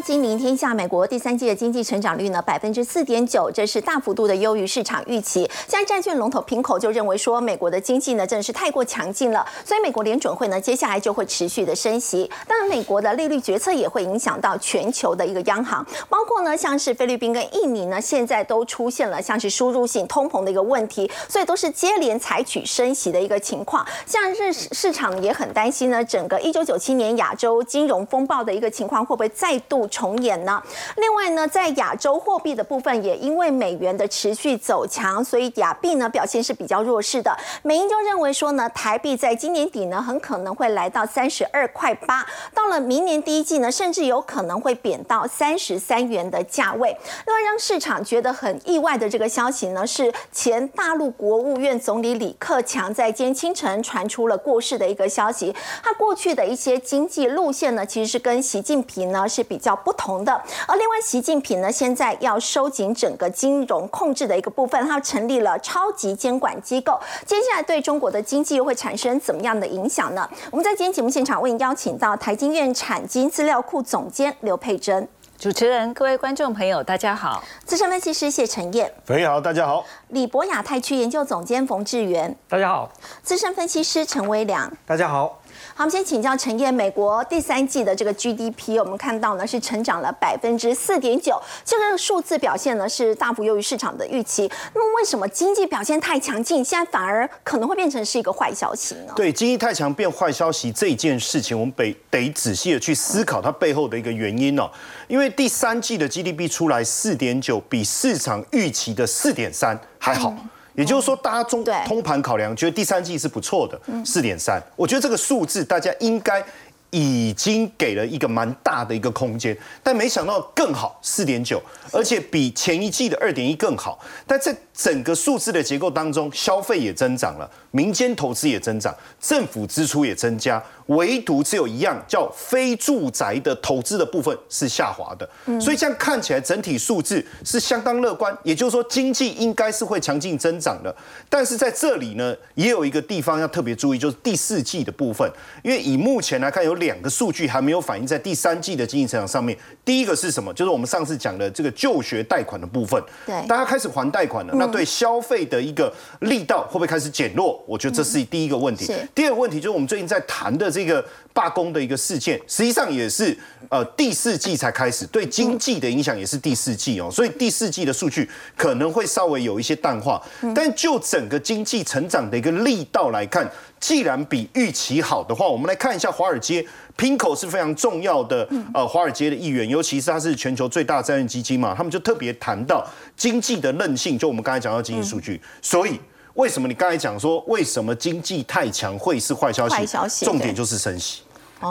大金临天下，美国第三季的经济成长率呢百分之四点九，这是大幅度的优于市场预期。现在债券龙头平口就认为说，美国的经济呢真的是太过强劲了，所以美国联准会呢接下来就会持续的升息。当然，美国的利率决策也会影响到全球的一个央行，包括呢像是菲律宾跟印尼呢，现在都出现了像是输入性通膨的一个问题，所以都是接连采取升息的一个情况。像日市场也很担心呢，整个一九九七年亚洲金融风暴的一个情况会不会再度。重演呢？另外呢，在亚洲货币的部分，也因为美元的持续走强，所以亚币呢表现是比较弱势的。美银就认为说呢，台币在今年底呢，很可能会来到三十二块八，到了明年第一季呢，甚至有可能会贬到三十三元的价位。另外让市场觉得很意外的这个消息呢，是前大陆国务院总理李克强在今天清晨传出了过世的一个消息。他过去的一些经济路线呢，其实是跟习近平呢是比较。不同的，而另外，习近平呢，现在要收紧整个金融控制的一个部分，他成立了超级监管机构，接下来对中国的经济又会产生怎么样的影响呢？我们在今天节目现场为您邀请到台经院产经资料库总监刘佩珍，主持人、各位观众朋友，大家好；资深分析师谢晨燕，你好，大家好；李博亚太区研究总监冯志源，大家好；资深分析师陈威良，大家好。好，我们先请教陈燕，美国第三季的这个 GDP，我们看到呢是成长了百分之四点九，这个数字表现呢是大幅优于市场的预期。那么为什么经济表现太强劲，现在反而可能会变成是一个坏消息呢？对，经济太强变坏消息这件事情，我们得得仔细的去思考它背后的一个原因哦。因为第三季的 GDP 出来四点九，比市场预期的四点三还好。也就是说，大家中通盘考量，觉得第三季是不错的，四点三。我觉得这个数字大家应该已经给了一个蛮大的一个空间，但没想到更好，四点九，而且比前一季的二点一更好。但在整个数字的结构当中，消费也增长了，民间投资也增长，政府支出也增加。唯独只有一样叫非住宅的投资的部分是下滑的，所以这样看起来整体数字是相当乐观，也就是说经济应该是会强劲增长的。但是在这里呢，也有一个地方要特别注意，就是第四季的部分，因为以目前来看，有两个数据还没有反映在第三季的经济成长上面。第一个是什么？就是我们上次讲的这个就学贷款的部分，对，大家开始还贷款了，那对消费的一个力道会不会开始减弱？我觉得这是第一个问题。第二个问题就是我们最近在谈的这。这个罢工的一个事件，实际上也是呃第四季才开始，对经济的影响也是第四季哦，所以第四季的数据可能会稍微有一些淡化。但就整个经济成长的一个力道来看，既然比预期好的话，我们来看一下华尔街，Pinko 是非常重要的呃华尔街的议员，尤其是他是全球最大债券基金嘛，他们就特别谈到经济的韧性，就我们刚才讲到经济数据，所以。为什么你刚才讲说为什么经济太强会是坏消息？坏消息，重点就是升息，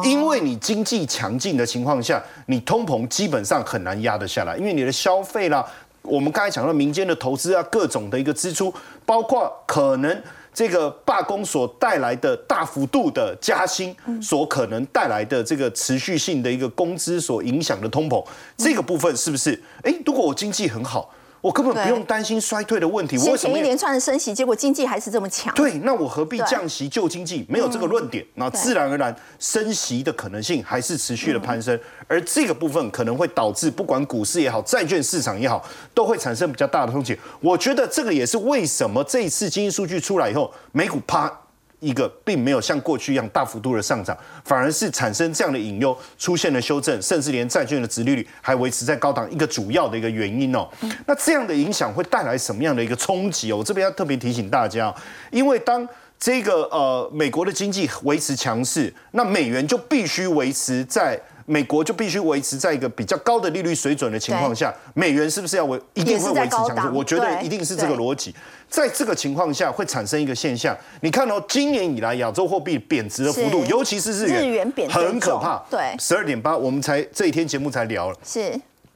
因为你经济强劲的情况下，你通膨基本上很难压得下来，因为你的消费啦，我们刚才讲到民间的投资啊，各种的一个支出，包括可能这个罢工所带来的大幅度的加薪，所可能带来的这个持续性的一个工资所影响的通膨，这个部分是不是？哎，如果我经济很好。我根本不用担心衰退的问题。为什么一连串的升息，结果经济还是这么强？对，那我何必降息救经济？没有这个论点，那自然而然升息的可能性还是持续的攀升，而这个部分可能会导致不管股市也好，债券市场也好，都会产生比较大的风险。我觉得这个也是为什么这一次经济数据出来以后，美股啪。一个并没有像过去一样大幅度的上涨，反而是产生这样的隐忧，出现了修正，甚至连债券的殖利率还维持在高档，一个主要的一个原因哦。那这样的影响会带来什么样的一个冲击哦？我这边要特别提醒大家，因为当这个呃美国的经济维持强势，那美元就必须维持在。美国就必须维持在一个比较高的利率水准的情况下，美元是不是要维一定会维持强势？我觉得一定是这个逻辑。在这个情况下，会产生一个现象。你看哦，今年以来亚洲货币贬值的幅度，尤其是日元，日元贬很可怕。对，十二点八，我们才这一天节目才聊了。是。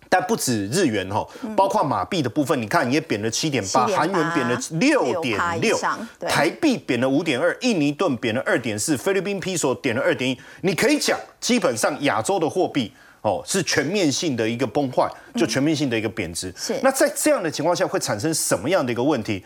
但不止日元哈，包括马币的部分，你看也贬了七点八，韩元贬了六点六，台币贬了五点二，印尼盾贬了二点四，菲律宾披索贬了二点一。你可以讲，基本上亚洲的货币哦是全面性的一个崩坏，就全面性的一个贬值。是。那在这样的情况下，会产生什么样的一个问题？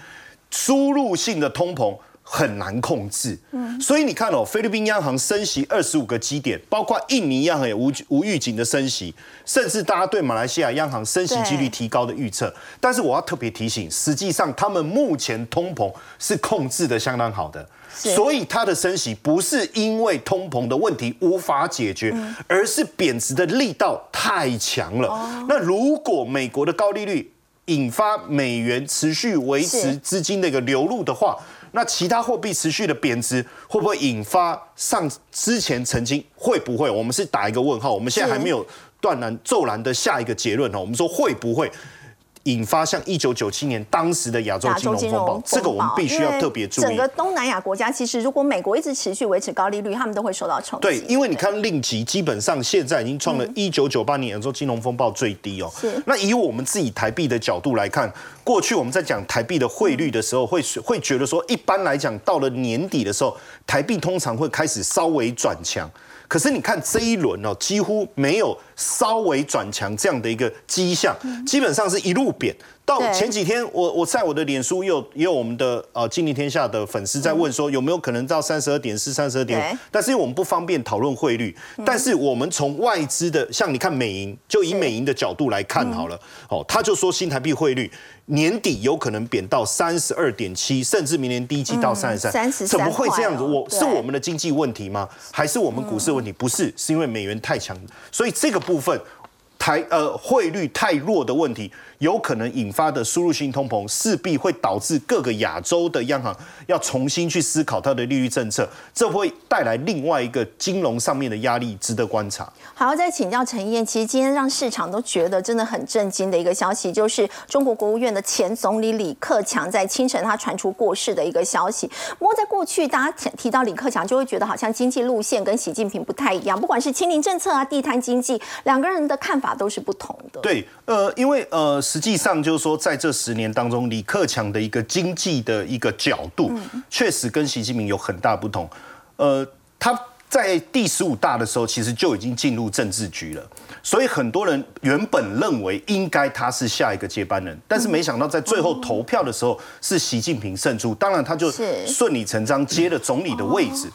输入性的通膨。很难控制。嗯，所以你看哦，菲律宾央行升息二十五个基点，包括印尼央行也无无预警的升息，甚至大家对马来西亚央行升息几率提高的预测。但是我要特别提醒，实际上他们目前通膨是控制的相当好的。所以它的升息不是因为通膨的问题无法解决，而是贬值的力道太强了。那如果美国的高利率引发美元持续维持资金的一个流入的话，那其他货币持续的贬值会不会引发上之前曾经会不会？我们是打一个问号，我们现在还没有断然骤然的下一个结论哈。我们说会不会？引发像一九九七年当时的亚洲金融风暴，这个我们必须要特别注意。整个东南亚国家其实，如果美国一直持续维持高利率，他们都会受到冲击。对，因为你看令吉基本上现在已经创了一九九八年亚洲金融风暴最低哦。是。那以我们自己台币的角度来看，过去我们在讲台币的汇率的时候，会会觉得说，一般来讲到了年底的时候，台币通常会开始稍微转强。可是你看这一轮哦，几乎没有稍微转强这样的一个迹象，基本上是一路贬。到前几天，我我在我的脸书也有也有我们的呃金立天下的粉丝在问说有没有可能到三十二点四、三十二点五，但是因为我们不方便讨论汇率，但是我们从外资的像你看美银，就以美银的角度来看好了，哦，他就说新台币汇率年底有可能贬到三十二点七，甚至明年第一季到三十三，怎么会这样子？我是我们的经济问题吗？还是我们股市问题？不是，是因为美元太强，所以这个部分台呃汇率太弱的问题。有可能引发的输入性通膨，势必会导致各个亚洲的央行要重新去思考它的利率政策，这会带来另外一个金融上面的压力，值得观察。好，再请教陈燕，其实今天让市场都觉得真的很震惊的一个消息，就是中国国务院的前总理李克强在清晨他传出过世的一个消息。不过在过去，大家提到李克强，就会觉得好像经济路线跟习近平不太一样，不管是清零政策啊、地摊经济，两个人的看法都是不同的。对，呃，因为呃。实际上就是说，在这十年当中，李克强的一个经济的一个角度，确实跟习近平有很大不同。呃，他在第十五大的时候，其实就已经进入政治局了，所以很多人原本认为应该他是下一个接班人，但是没想到在最后投票的时候是习近平胜出，当然他就顺理成章接了总理的位置。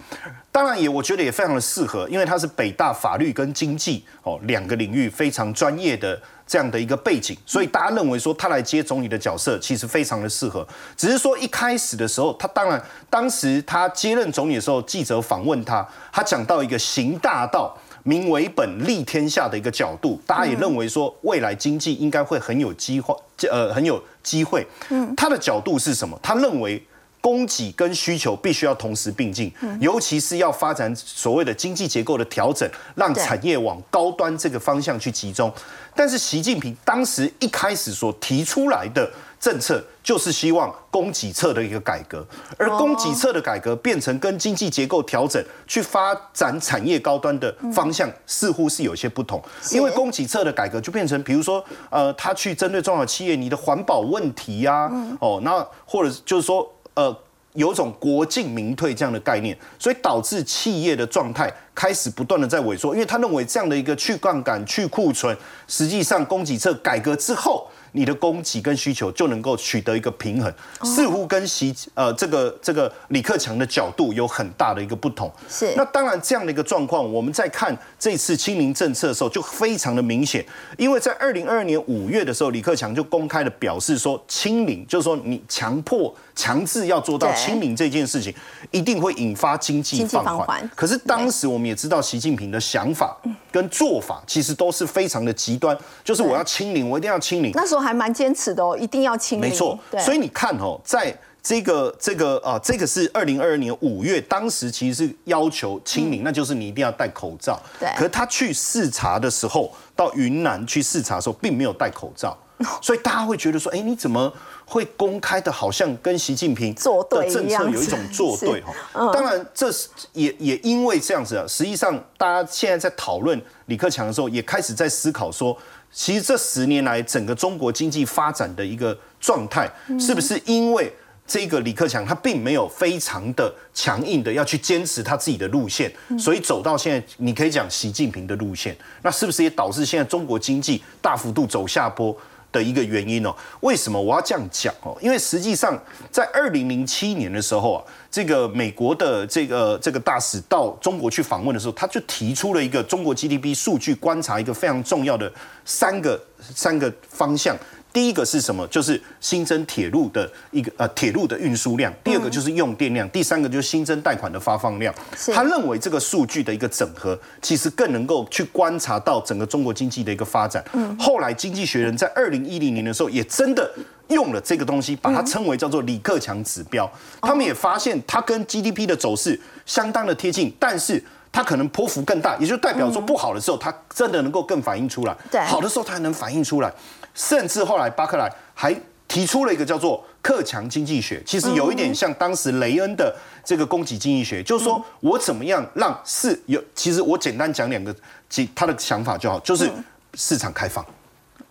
当然也我觉得也非常的适合，因为他是北大法律跟经济哦两个领域非常专业的。这样的一个背景，所以大家认为说他来接总理的角色，其实非常的适合。只是说一开始的时候，他当然当时他接任总理的时候，记者访问他，他讲到一个行大道、民为本、利天下的一个角度，大家也认为说未来经济应该会很有机会，呃，很有机会。嗯，他的角度是什么？他认为。供给跟需求必须要同时并进，尤其是要发展所谓的经济结构的调整，让产业往高端这个方向去集中。但是习近平当时一开始所提出来的政策，就是希望供给侧的一个改革，而供给侧的改革变成跟经济结构调整去发展产业高端的方向，似乎是有些不同。因为供给侧的改革就变成，比如说，呃，他去针对中小企业你的环保问题呀，哦，那或者就是说。呃，有种国进民退这样的概念，所以导致企业的状态开始不断的在萎缩，因为他认为这样的一个去杠杆、去库存，实际上供给侧改革之后。你的供给跟需求就能够取得一个平衡，似乎跟习呃这个这个李克强的角度有很大的一个不同。是，那当然这样的一个状况，我们在看这次清零政策的时候就非常的明显，因为在二零二二年五月的时候，李克强就公开的表示说，清零就是说你强迫强制要做到清零这件事情，一定会引发经济放缓。可是当时我们也知道，习近平的想法跟做法其实都是非常的极端，就是我要清零，我一定要清零。那时候。还蛮坚持的哦，一定要清零。没错，所以你看哦，在这个这个啊，这个是二零二二年五月，当时其实是要求清零，那就是你一定要戴口罩。对。可是他去视察的时候，到云南去视察的时候，并没有戴口罩，所以大家会觉得说，哎，你怎么会公开的，好像跟习近平 的政策有一种作对哈？当然，这是也也因为这样子啊，实际上大家现在在讨论李克强的时候，也开始在思考说。其实这十年来，整个中国经济发展的一个状态，是不是因为这个李克强他并没有非常的强硬的要去坚持他自己的路线，所以走到现在，你可以讲习近平的路线，那是不是也导致现在中国经济大幅度走下坡？的一个原因哦。为什么我要这样讲哦？因为实际上在二零零七年的时候啊，这个美国的这个这个大使到中国去访问的时候，他就提出了一个中国 GDP 数据观察一个非常重要的三个三个方向。第一个是什么？就是新增铁路的一个呃铁路的运输量。第二个就是用电量。第三个就是新增贷款的发放量。他认为这个数据的一个整合，其实更能够去观察到整个中国经济的一个发展。嗯后来《经济学人》在二零一零年的时候，也真的用了这个东西，把它称为叫做李克强指标。他们也发现它跟 GDP 的走势相当的贴近，但是它可能波幅更大，也就代表说不好的时候，它真的能够更反映出来；好的时候，它还能反映出来。甚至后来巴克莱还提出了一个叫做“克强经济学”，其实有一点像当时雷恩的这个供给经济学，就是说我怎么样让市有，其实我简单讲两个，几他的想法就好，就是市场开放，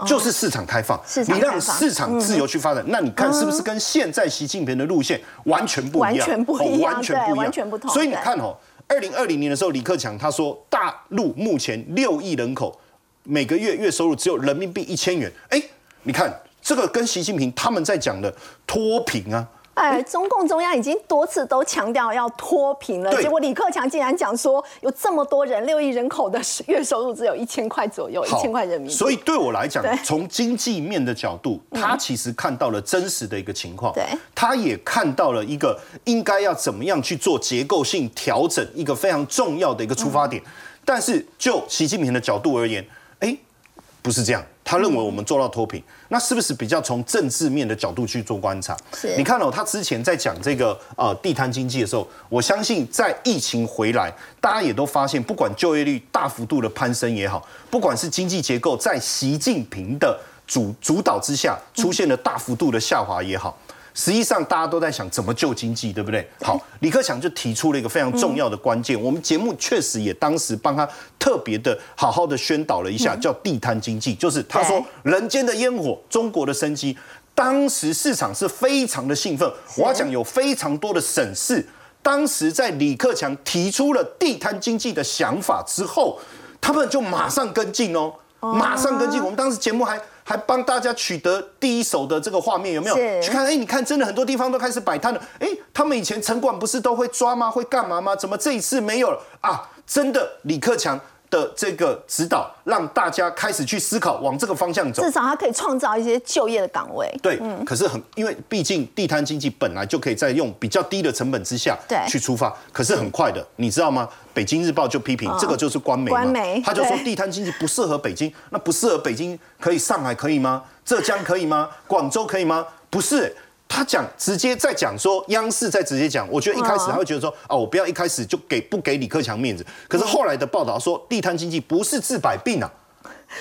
就是市场开放，你让市场自由去发展，那你看是不是跟现在习近平的路线完全不一样？完全不一样，完全不一样，完全不同。所以你看哦，二零二零年的时候，李克强他说，大陆目前六亿人口，每个月月收入只有人民币一千元，哎。你看，这个跟习近平他们在讲的脱贫啊，哎，中共中央已经多次都强调要脱贫了，结果李克强竟然讲说有这么多人，六亿人口的月收入只有一千块左右，一千块人民币。所以对我来讲，从经济面的角度，他其实看到了真实的一个情况，对，他也看到了一个应该要怎么样去做结构性调整，一个非常重要的一个出发点。但是就习近平的角度而言，哎，不是这样。他认为我们做到脱贫，那是不是比较从政治面的角度去做观察？是你看哦，他之前在讲这个呃地摊经济的时候，我相信在疫情回来，大家也都发现，不管就业率大幅度的攀升也好，不管是经济结构在习近平的主主导之下出现了大幅度的下滑也好。实际上，大家都在想怎么救经济，对不对？好，李克强就提出了一个非常重要的关键。我们节目确实也当时帮他特别的好好的宣导了一下，叫地摊经济，就是他说人间的烟火，中国的生机。当时市场是非常的兴奋，我要讲有非常多的省市，当时在李克强提出了地摊经济的想法之后，他们就马上跟进哦，马上跟进。我们当时节目还。还帮大家取得第一手的这个画面，有没有去看？哎，你看，真的很多地方都开始摆摊了。哎，他们以前城管不是都会抓吗？会干嘛吗？怎么这一次没有了啊？真的，李克强。的这个指导，让大家开始去思考，往这个方向走。至少它可以创造一些就业的岗位。对，可是很，因为毕竟地摊经济本来就可以在用比较低的成本之下去出发，可是很快的，你知道吗？北京日报就批评这个就是官媒，官媒他就说地摊经济不适合北京，那不适合北京，可以上海可以吗？浙江可以吗？广州可以吗？不是。他讲直接在讲说，央视在直接讲，我觉得一开始他会觉得说，哦，我不要一开始就给不给李克强面子。可是后来的报道说，地摊经济不是治百病啊，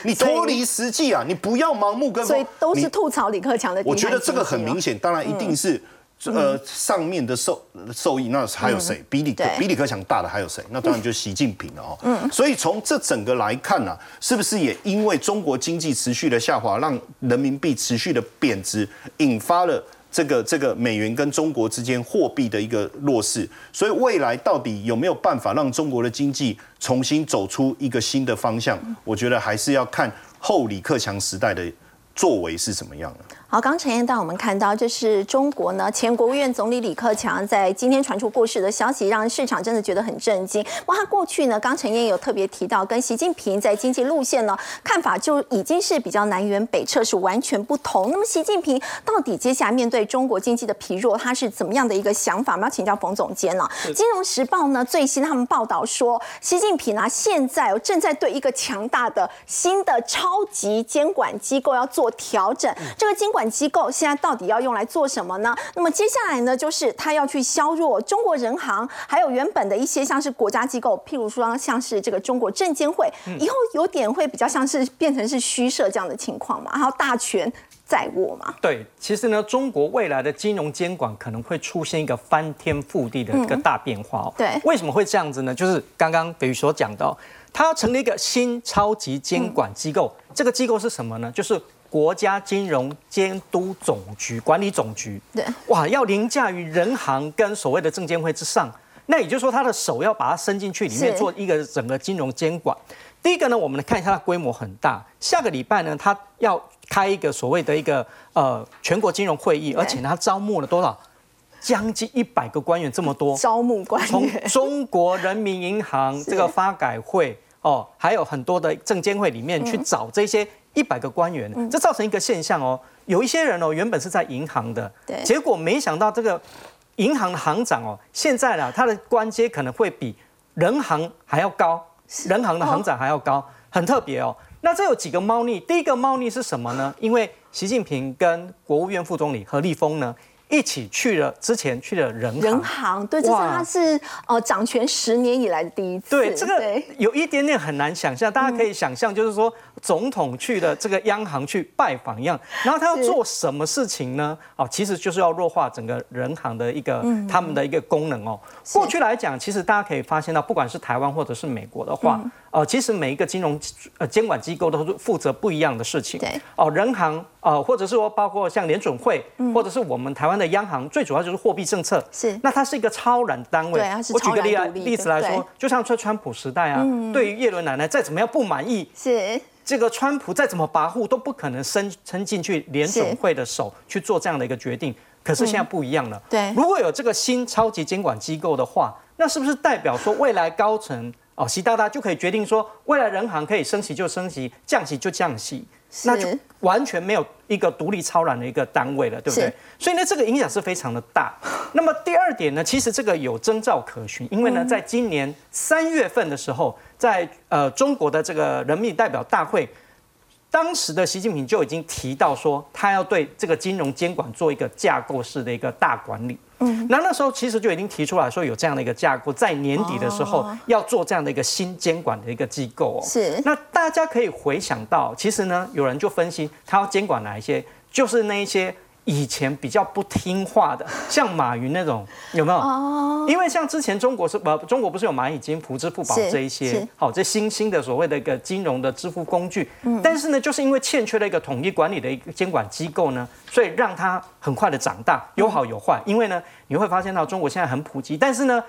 你脱离实际啊，你不要盲目跟风。所以都是吐槽李克强的。我觉得这个很明显，当然一定是呃上面的受受益，那还有谁？比李比李克强大的还有谁？那当然就是习近平了哦。嗯。所以从这整个来看呢，是不是也因为中国经济持续的下滑，让人民币持续的贬值，引发了？这个这个美元跟中国之间货币的一个弱势，所以未来到底有没有办法让中国的经济重新走出一个新的方向？我觉得还是要看后李克强时代的作为是什么样的。好，刚陈彦到我们看到，这是中国呢前国务院总理李克强在今天传出过世的消息，让市场真的觉得很震惊。哇，他过去呢，刚陈彦有特别提到，跟习近平在经济路线呢看法就已经是比较南辕北辙，是完全不同。那么习近平到底接下来面对中国经济的疲弱，他是怎么样的一个想法？我们要请教冯总监了。金融时报呢最新他们报道说，习近平啊现在正在对一个强大的新的超级监管机构要做调整，这个监管。管机构现在到底要用来做什么呢？那么接下来呢，就是他要去削弱中国人行，还有原本的一些像是国家机构，譬如说像是这个中国证监会，以后有点会比较像是变成是虚设这样的情况嘛，然后大权在握嘛。对，其实呢，中国未来的金融监管可能会出现一个翻天覆地的一个大变化哦。对，为什么会这样子呢？就是刚刚比如所讲到，他要成立一个新超级监管机构，这个机构是什么呢？就是。国家金融监督总局管理总局，对，哇，要凌驾于人行跟所谓的证监会之上，那也就是说，他的手要把它伸进去里面做一个整个金融监管。第一个呢，我们看一下它规模很大。下个礼拜呢，它要开一个所谓的一个呃全国金融会议，而且它招募了多少？将近一百个官员，这么多。招募官从员，中国人民银行这个发改会哦，还有很多的证监会里面去找这些一百个官员，这造成一个现象哦，有一些人哦原本是在银行的，对。结果没想到这个银行的行长哦，现在呢他的官阶可能会比人行还要高，人行的行长还要高，很特别哦。那这有几个猫腻，第一个猫腻是什么呢？因为习近平跟国务院副总理何立峰呢一起去了，之前去了人行。人行对，这是他是呃掌权十年以来的第一次。对，这个有一点点很难想象，大家可以想象，就是说总统去了这个央行去拜访一样，然后他要做什么事情呢？哦，其实就是要弱化整个人行的一个嗯他们的一个功能哦。过去来讲，其实大家可以发现到，不管是台湾或者是美国的话，嗯呃，其实每一个金融呃监管机构都是负责不一样的事情。对，哦，人行呃，或者是说包括像联准会，或者是我们台湾的央行，最主要就是货币政策。嗯是那它是一个超然单位。对它是我举个例来超然独立例子来说就像在川普时代啊，对于叶伦奶奶再怎么样不满意，是这个川普再怎么跋扈，都不可能伸伸进去联总会的手去做这样的一个决定。可是现在不一样了，嗯对如果有这个新超级监管机构的话，那是不是代表说未来高层哦，习大大就可以决定说，未来人行可以升息就升息，降息就降息，那就完全没有一个独立超然的一个单位了，对不对？所以呢，这个影响是非常的大。那么第二点呢，其实这个有征兆可循，因为呢，在今年三月份的时候，在呃中国的这个人民代表大会。当时的习近平就已经提到说，他要对这个金融监管做一个架构式的一个大管理。嗯，那那时候其实就已经提出来说有这样的一个架构，在年底的时候哦要做这样的一个新监管的一个机构哦。是那大家可以回想到，其实呢，有人就分析他要监管哪一些，就是那一些以前比较不听话的，像马云那种，有没有？哦，因为像之前中国是不，中国不是有蚂蚁金服、支付宝是这一些是，好、这新兴的所谓的一个金融的支付工具，嗯但是呢，就是因为欠缺了一个统一管理的一个监管机构呢，所以让它很快的长大，有好有坏。因为呢，你会发现到中国现在很普及，但是呢。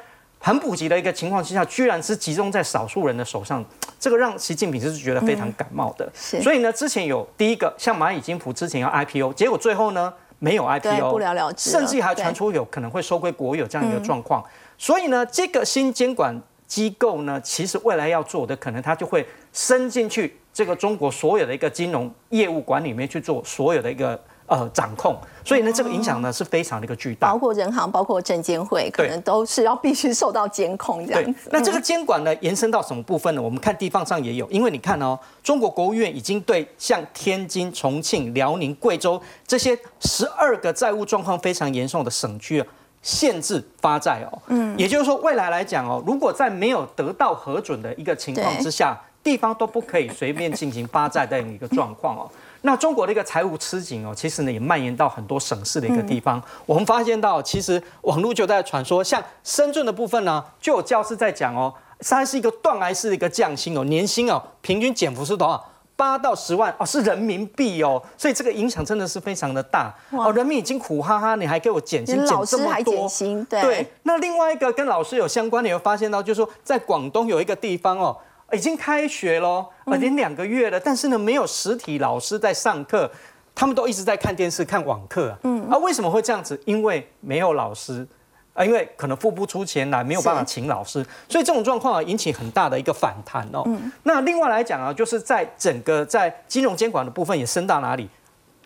很普及的一个情况之下，居然是集中在少数人的手上，这个让习近平是觉得非常感冒的。所以呢，之前有第一个像蚂蚁金服之前要 IPO，结果最后呢没有 IPO，不了了之了甚至还传出有可能会收归国有这样一个状况。所以呢，这个新监管机构呢，其实未来要做的，可能它就会伸进去这个中国所有的一个金融业务管理里面去做所有的一个呃掌控。所以呢，这个影响呢是非常的一个巨大包。括人行，包括证监会，可能都是要必须受到监控这样子。，那这个监管呢，延伸到什么部分呢？我们看地方上也有，因为你看哦，中国国务院已经对像天津、重庆、辽宁、贵州这些十二个债务状况非常严重的省区啊。限制发债哦，嗯，也就是说，未来来讲哦，如果在没有得到核准的一个情况之下，地方都不可以随便进行发债的一个状况哦。那中国的一个财务吃紧哦，其实呢也蔓延到很多省市的一个地方。我们发现到，其实网络就在传说，像深圳的部分呢，就有教师在讲哦，它是一个断崖式的一个降薪哦，年薪哦平均减幅是多少？八到十万哦，是人民币哦，所以这个影响真的是非常的大哦。人民已经苦哈哈，你还给我减薪，连减这么多，薪，对对，那另外一个跟老师有相关的，有发现到，就是说在广东有一个地方哦，已经开学喽，呃，连两个月了，但是呢，没有实体老师在上课，他们都一直在看电视、看网课啊。嗯，啊，为什么会这样子？因为没有老师。啊，因为可能付不出钱来，没有办法请老师，所以这种状况啊引起很大的一个反弹哦。那另外来讲啊，就是在整个在金融监管的部分也升到哪里？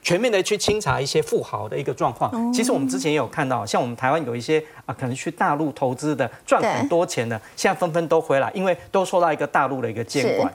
全面的去清查一些富豪的一个状况。其实我们之前也有看到，像我们台湾有一些啊，可能去大陆投资的赚很多钱的，现在纷纷都回来，因为都受到一个大陆的一个监管。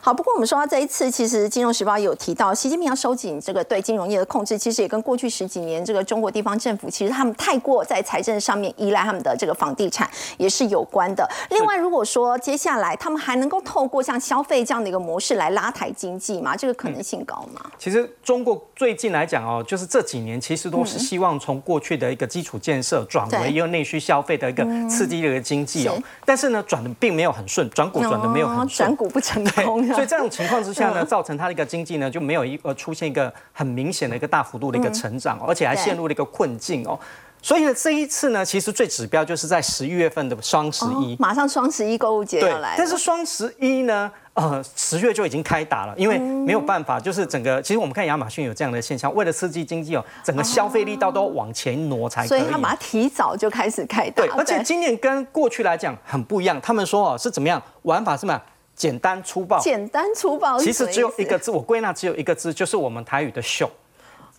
好，不过我们说到这一次，其实《金融时报》有提到，习近平要收紧这个对金融业的控制，其实也跟过去十几年这个中国地方政府，其实他们太过在财政上面依赖他们的这个房地产也是有关的。另外，如果说接下来他们还能够透过像消费这样的一个模式来拉抬经济吗？这个可能性高吗？其实中国最近来讲哦，就是这几年其实都是希望从过去的一个基础建设转为一个内需消费的一个刺激的一个经济哦是，但是呢转的并没有很顺，转股转的没有很哦顺转。股不成 对，功，所以这种情况之下呢，造成它的一个经济呢就没有一呃出现一个很明显的一个大幅度的一个成长哦，而且还陷入了一个困境哦。所以呢，这一次呢，其实最指标就是在十一月份的双十一，马上双十一购物节要来。但是双十一呢，呃，十月就已经开打了，因为没有办法，就是整个，其实我们看亚马逊有这样的现象，为了刺激经济哦，整个消费力道都往前挪才可以。所以他把它提早就开始开打。对，而且今年跟过去来讲很不一样，他们说哦是怎么样玩法是什么？简单粗暴。简单粗暴。其实只有一个字，我归纳只有一个字，就是我们台语的秀。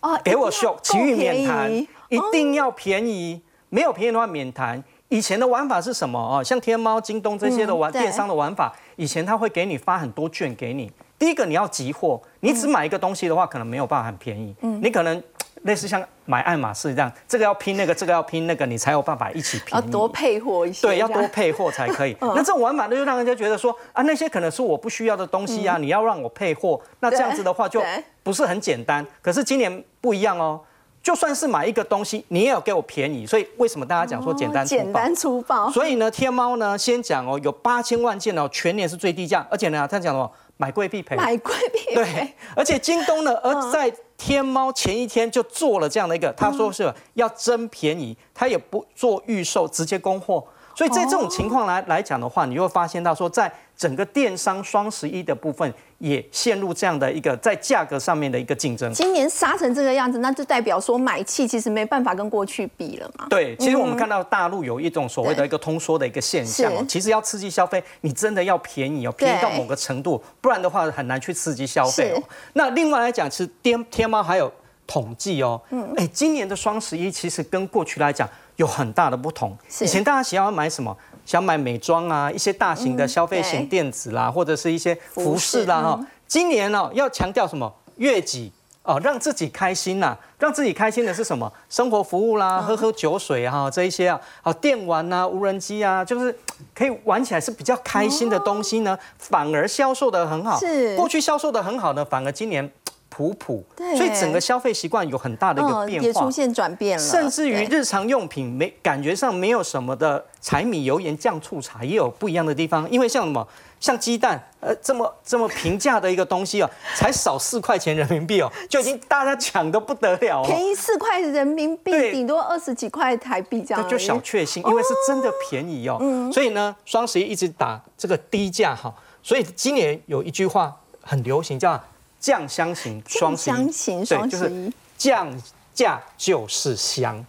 哦，给我秀，其余免谈，一定要便宜，没有便宜的话免谈。以前的玩法是什么哦？像天猫、京东这些的玩电商的玩法，以前他会给你发很多券给你。第一个你要集货，你只买一个东西的话，可能没有办法很便宜。嗯，你可能类似像买爱马仕这样，这个要拼那个，这个要拼那个，你才有办法一起拼。要多配货一些。对，要多配货才可以。那这种玩法呢，就让人家觉得说啊，那些可能是我不需要的东西啊，你要让我配货，那这样子的话就不是很简单。可是今年不一样哦。就算是买一个东西，你也要给我便宜，所以为什么大家讲说简单简单粗暴？所以呢，天猫呢先讲哦，有八千万件哦，全年是最低价，而且呢，他讲什么买贵必赔，买贵必赔。对，而且京东呢，而在天猫前一天就做了这样的一个，他说是要真便宜，他也不做预售，直接供货。所以在这种情况来来讲的话，你就会发现到说，在整个电商双十一的部分，也陷入这样的一个在价格上面的一个竞争。今年杀成这个样子，那就代表说买气其实没办法跟过去比了嘛。对，其实我们看到大陆有一种所谓的一个通缩的一个现象，其实要刺激消费，你真的要便宜哦，便宜到某个程度，不然的话很难去刺激消费哦。那另外来讲，其实天天猫还有统计哦，嗯，哎，今年的双十一其实跟过去来讲。有很大的不同。以前大家想要买什么？想买美妆啊，一些大型的消费型电子啦，或者是一些服饰啦哈。今年呢，要强调什么？悦己哦，让自己开心呐。让自己开心的是什么？生活服务啦，喝喝酒水哈，这一些啊，好电玩啊，无人机啊，就是可以玩起来是比较开心的东西呢，反而销售的很好。是过去销售的很好呢，反而今年。普普，所以整个消费习惯有很大的一个变化，也出现转变了。甚至于日常用品没感觉上没有什么的柴米油盐酱醋茶也有不一样的地方，因为像什么像鸡蛋，呃，这么这么平价的一个东西哦，才少四块钱人民币哦，就已经大家抢的不得了，便宜四块人民币，顶多二十几块台币这样，就小确幸，因为是真的便宜哦。所以呢，双十一一直打这个低价哈，所以今年有一句话很流行叫。酱香型双十一，双十一降 价就是香，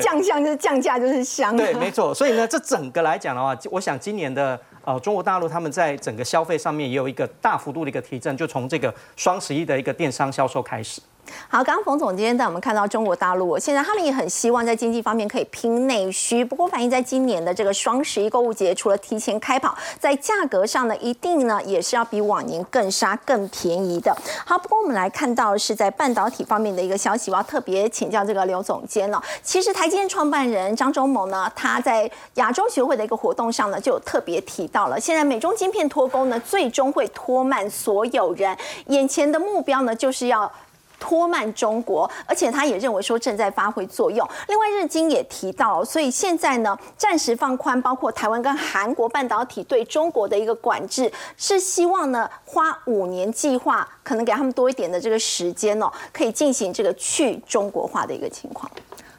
降香就是降价就是香，对，没错。所以呢，这整个来讲的话，我想今年的呃中国大陆他们在整个消费上面也有一个大幅度的一个提振，就从这个双十一的一个电商销售开始。好，刚刚冯总今天带我们看到中国大陆，现在他们也很希望在经济方面可以拼内需。不过，反映在今年的这个双十一购物节，除了提前开跑，在价格上呢，一定呢也是要比往年更杀、更便宜的。好，不过我们来看到是在半导体方面的一个消息，我要特别请教这个刘总监了。其实台积电创办人张忠谋呢，他在亚洲学会的一个活动上呢，就特别提到了，现在美中晶片脱钩呢，最终会拖慢所有人眼前的目标呢，就是要。拖慢中国，而且他也认为说正在发挥作用。另外，日经也提到，所以现在呢，暂时放宽包括台湾跟韩国半导体对中国的一个管制，是希望呢花五年计划，可能给他们多一点的这个时间哦，可以进行这个去中国化的一个情况。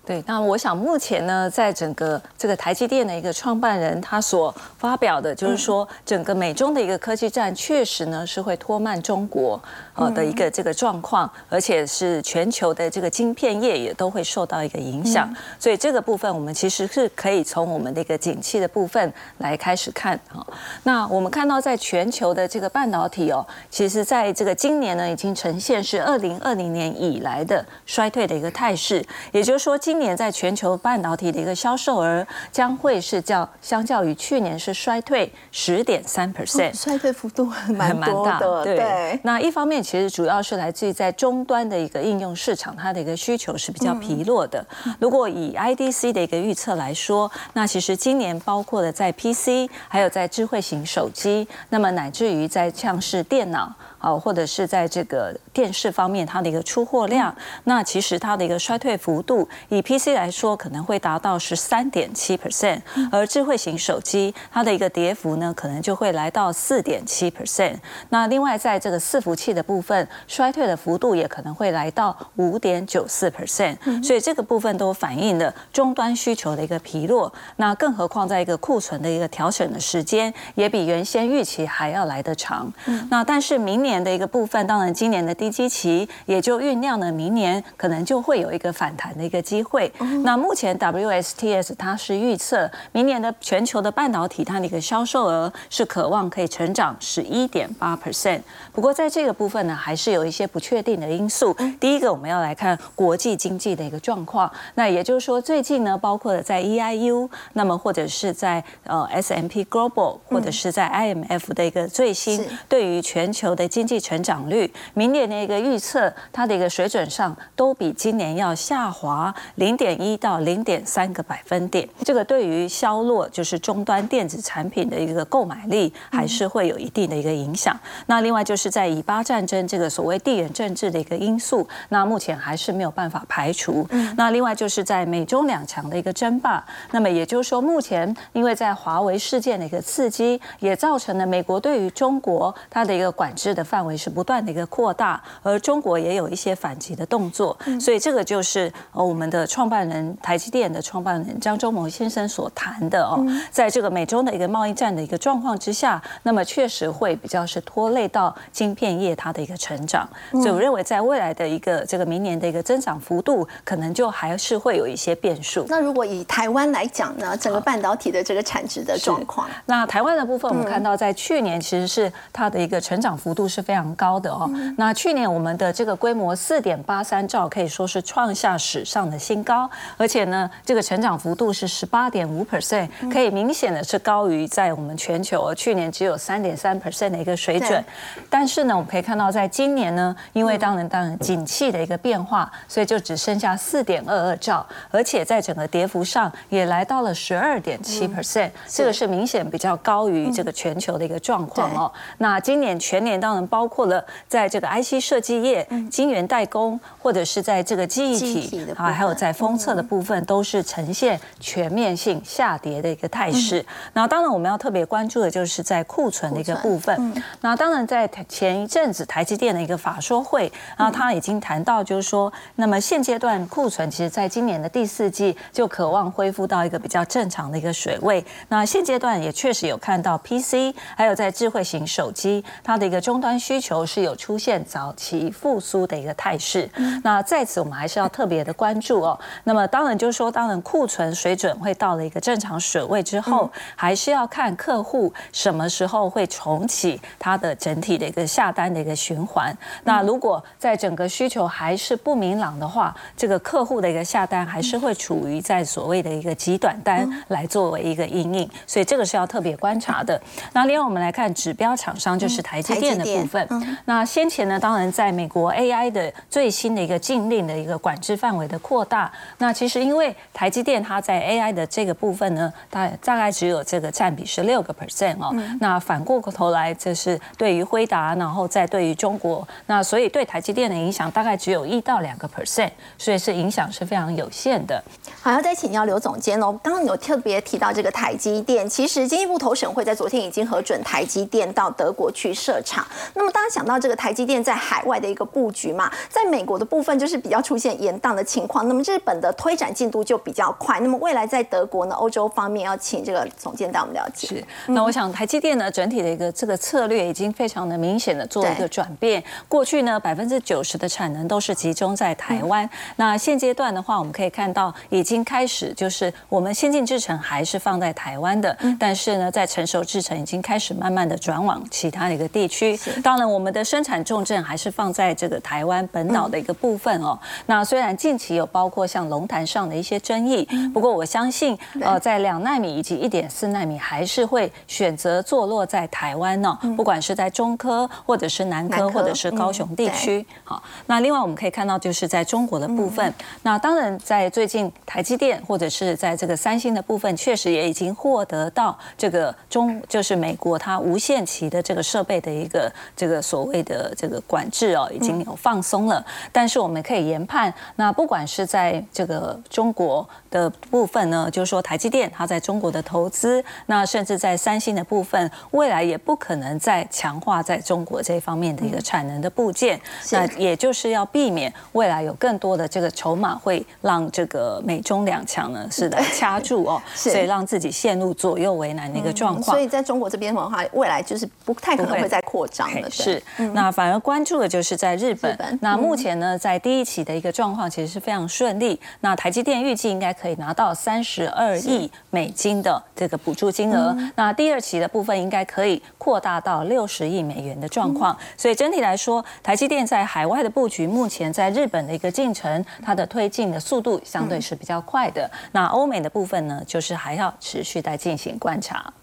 对，那我想目前呢，在整个这个台积电的一个创办人，他所发表的就是说，整个美中的一个科技战确实呢是会拖慢中国呃的一个这个状况，而且是全球的这个晶片业也都会受到一个影响。所以这个部分我们其实是可以从我们的一个景气的部分来开始看哈。那我们看到在全球的这个半导体哦，其实在这个今年呢已经呈现是二零二零年以来的衰退的一个态势，也就是说今今年在全球半导体的一个销售额将会是较相较于去年是衰退十点三 percent，衰退幅度蛮蛮大的。对，那一方面其实主要是来自于在终端的一个应用市场，它的一个需求是比较疲弱的。如果以 IDC 的一个预测来说，那其实今年包括了在 PC，还有在智慧型手机，那么乃至于在像是电脑。啊，或者是在这个电视方面它的一个出货量，那其实它的一个衰退幅度，以 PC 来说可能会达到十三点七 percent，而智慧型手机它的一个跌幅呢，可能就会来到四点七 percent。那另外在这个伺服器的部分，衰退的幅度也可能会来到五点九四 percent。所以这个部分都反映了终端需求的一个疲弱。那更何况在一个库存的一个调整的时间，也比原先预期还要来得长。那但是明年的一个部分，当然今年的低基期也就酝酿了明年可能就会有一个反弹的一个机会。那目前 WSTS 它是预测明年的全球的半导体它的一个销售额是渴望可以成长十一点八 percent。不过在这个部分呢，还是有一些不确定的因素。第一个，我们要来看国际经济的一个状况。那也就是说，最近呢，包括了在 EIU，那么或者是在呃 S M P Global，或者是在 IMF 的一个最新对于全球的经济成长率，明年的一个预测，它的一个水准上都比今年要下滑零点一到零点三个百分点。这个对于销落就是终端电子产品的一个购买力，还是会有一定的一个影响。那另外就是在以巴战争这个所谓地缘政治的一个因素，那目前还是没有办法排除。那另外就是在美中两强的一个争霸，那么也就是说，目前因为在华为事件的一个刺激，也造成了美国对于中国它的一个管制的范围是不断的一个扩大，而中国也有一些反击的动作。所以这个就是呃我们的创办人台积电的创办人张忠谋先生所谈的哦，在这个美中的一个贸易战的一个状况之下，那么确实会比较是拖累到晶片业它的一个成长。所以我认为在未来的一个这个明年的一个增长幅度，可能就还是会有一些变数。那如果以台湾来讲呢，整个半导体的这个产值的状况，那台湾的部分，我们看到在去年其实是它的一个成长幅度是非常高的哦。那去年我们的这个规模四点八三兆，可以说是创下史上的新高，而且呢，这个成长幅度是十八点五 percent，可以明显的是高于在我们全球去年只有三点三 percent 的一个水准。但是呢，我们可以看到在今年呢，因为当然当然景气的一个变化，所以就只剩下四点二二兆，而且在整个跌幅上也来到了十二点七 percent，这个是。明显比较高于这个全球的一个状况哦。那今年全年当然包括了在这个 IC 设计业、晶圆代工，或者是在这个记忆体啊，还有在封测的部分，都是呈现全面性下跌的一个态势。那当然我们要特别关注的就是在库存的一个部分。那当然在前一阵子台积电的一个法说会，然后他已经谈到就是说，那么现阶段库存其实在今年的第四季就渴望恢复到一个比较正常的一个水位。那现阶段也确实有看到 PC，还有在智慧型手机，它的一个终端需求是有出现早期复苏的一个态势。那在此我们还是要特别的关注哦。那么当然就是说，当然库存水准会到了一个正常水位之后，还是要看客户什么时候会重启它的整体的一个下单的一个循环。那如果在整个需求还是不明朗的话，这个客户的一个下单还是会处于在所谓的一个极短单来作为一个阴影，所以这个是要特别观察的。那另外我们来看指标厂商，就是台积电的部分。那先前呢，当然在美国 AI 的最新的一个禁令的一个管制范围的扩大，那其实因为台积电它在 AI 的这个部分呢，大大概只有这个占比是六个 percent 哦。那反过头来，这是对于辉达，然后再对于中国，那所以对台积电的影响大概只有一到两个 percent，所以是影响是非常有限的。好，要再请教刘总监哦。刚刚有特别提到这个台积电，其实经济部投审会在昨天已经核准台积电到德国去设厂。那么大家想到这个台积电在海外的一个布局嘛，在美国的部分就是比较出现延宕的情况，那么日本的推展进度就比较快。那么未来在德国呢，欧洲方面要请这个总监带我们了解。是，那我想台积电呢，整体的一个这个策略已经非常的明显的做了一个转变。过去呢，百分之九十的产能都是集中在台湾。那现阶段的话，我们可以看到已经开始就是我们先进制程还是放在台湾的，但是呢，在成熟制程已经开始慢慢的转往其他的一个地区。当然，我们的生产重镇还是放在这个台湾本岛的一个部分哦。那虽然近期有包括像龙潭上的一些争议，不过我相信呃，在两纳米以及一点四纳米还是会选择坐落在台湾呢。不管是在中科或者是南科或者是高雄地区。好，那另外我们可以看到就是在中国的部分，那当然在最近台积电或者是在这个三星的部分，确实也已经获得到这个中就是美国它无限期的这个设备的一个这个所谓的这个管制哦，已经有放松了。但是我们可以研判，那不管是在这个中国的部分呢，就是说台积电它在中国的投资，那甚至在三星的部分，未来也不可能再强化在中国这方面的一个产能的部件。那也就是要避免未来有更多的这个筹码会让这个美中两强呢 是的掐住哦，所以让自己陷入左右为难的一个状况。所以在中国这边的话，未来就是不太可能会再扩张了。是，那反而关注的就是在日本。那目前呢，在第一期的一个状况其实是非常顺利。那台积电预计应该可以拿到三十二亿美金的这个补助金额。那第二期的部分应该可以扩大到六十亿美元的状况。所以整体来说，台积电在海外的布局，目前在日本的一个进程，它的推进的速度相对是比较快的。那欧美的部分呢，就是还要持续在进行观察。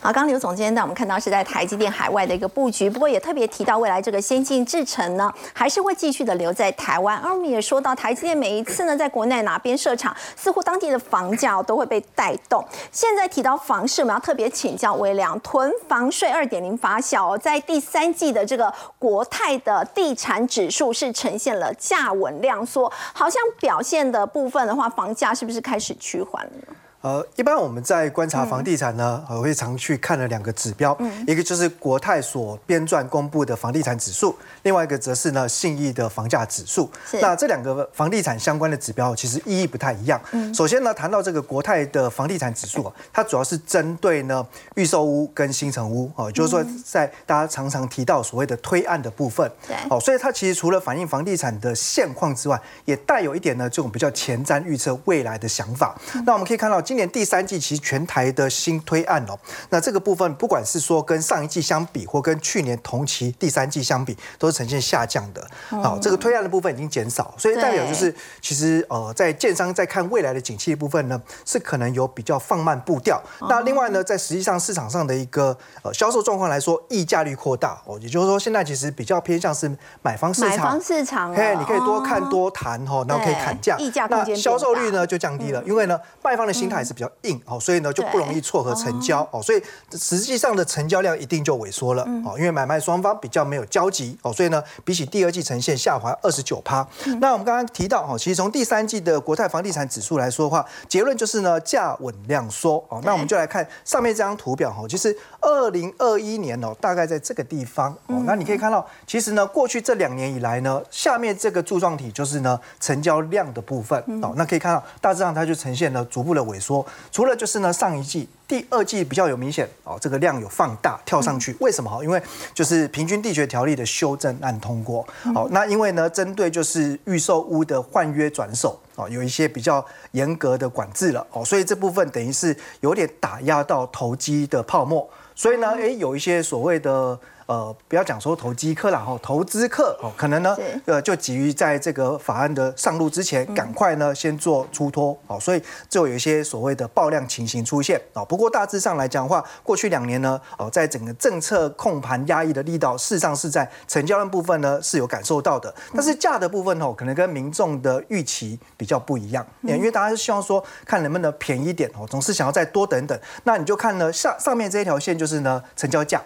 好，刚刘总监带我们看到是在台积电海外的一个布局，不过也特别提到未来这个先进制程呢，还是会继续的留在台湾。而我们也说到台积电每一次呢，在国内哪边设厂，似乎当地的房价都会被带动。现在提到房市，我们要特别请教微良，囤房税二点零发酵，在第三季的这个国泰的地产指数是呈现了价稳量缩，好像表现的部分的话，房价是不是开始趋缓了呢？呃，一般我们在观察房地产呢，我，会常去看了两个指标，一个就是国泰所编撰公布的房地产指数，另外一个则是呢信义的房价指数。那这两个房地产相关的指标其实意义不太一样。首先呢，谈到这个国泰的房地产指数，它主要是针对呢预售屋跟新城屋，哦，就是说在大家常常提到所谓的推案的部分。对。哦，所以它其实除了反映房地产的现况之外，也带有一点呢这种比较前瞻预测未来的想法。那我们可以看到。今年第三季其实全台的新推案哦，那这个部分不管是说跟上一季相比，或跟去年同期第三季相比，都是呈现下降的。好，这个推案的部分已经减少，所以代表就是其实呃，在建商在看未来的景气部分呢，是可能有比较放慢步调。那另外呢，在实际上市场上的一个呃销售状况来说，溢价率扩大哦，也就是说现在其实比较偏向是买方市场，买方市场，嘿，你可以多看多谈哈，然后可以砍价，那销售率呢就降低了，因为呢卖方的心态。还是比较硬哦，所以呢就不容易撮合成交哦，所以实际上的成交量一定就萎缩了哦，因为买卖双方比较没有交集哦，所以呢比起第二季呈现下滑二十九趴。那我们刚刚提到哦，其实从第三季的国泰房地产指数来说的话，结论就是呢价稳量缩哦。那我们就来看上面这张图表哈，其实二零二一年哦，大概在这个地方哦，那你可以看到，其实呢过去这两年以来呢，下面这个柱状体就是呢成交量的部分哦，那可以看到大致上它就呈现了逐步的萎缩。说除了就是呢，上一季、第二季比较有明显哦，这个量有放大跳上去，为什么哈？因为就是平均地权条例的修正案通过，好，那因为呢，针对就是预售屋的换约转手哦，有一些比较严格的管制了哦，所以这部分等于是有点打压到投机的泡沫，所以呢，哎，有一些所谓的。呃，不要讲说投机客啦，哈，投资客哦，可能呢，呃，就急于在这个法案的上路之前，赶快呢先做出脱，哦，所以就有一些所谓的爆量情形出现，哦，不过大致上来讲的话，过去两年呢，哦，在整个政策控盘压抑的力道，事实上是在成交量部分呢是有感受到的，但是价的部分哦，可能跟民众的预期比较不一样，因为大家是希望说看能不能便宜点哦，总是想要再多等等，那你就看呢上上面这一条线就是呢成交价。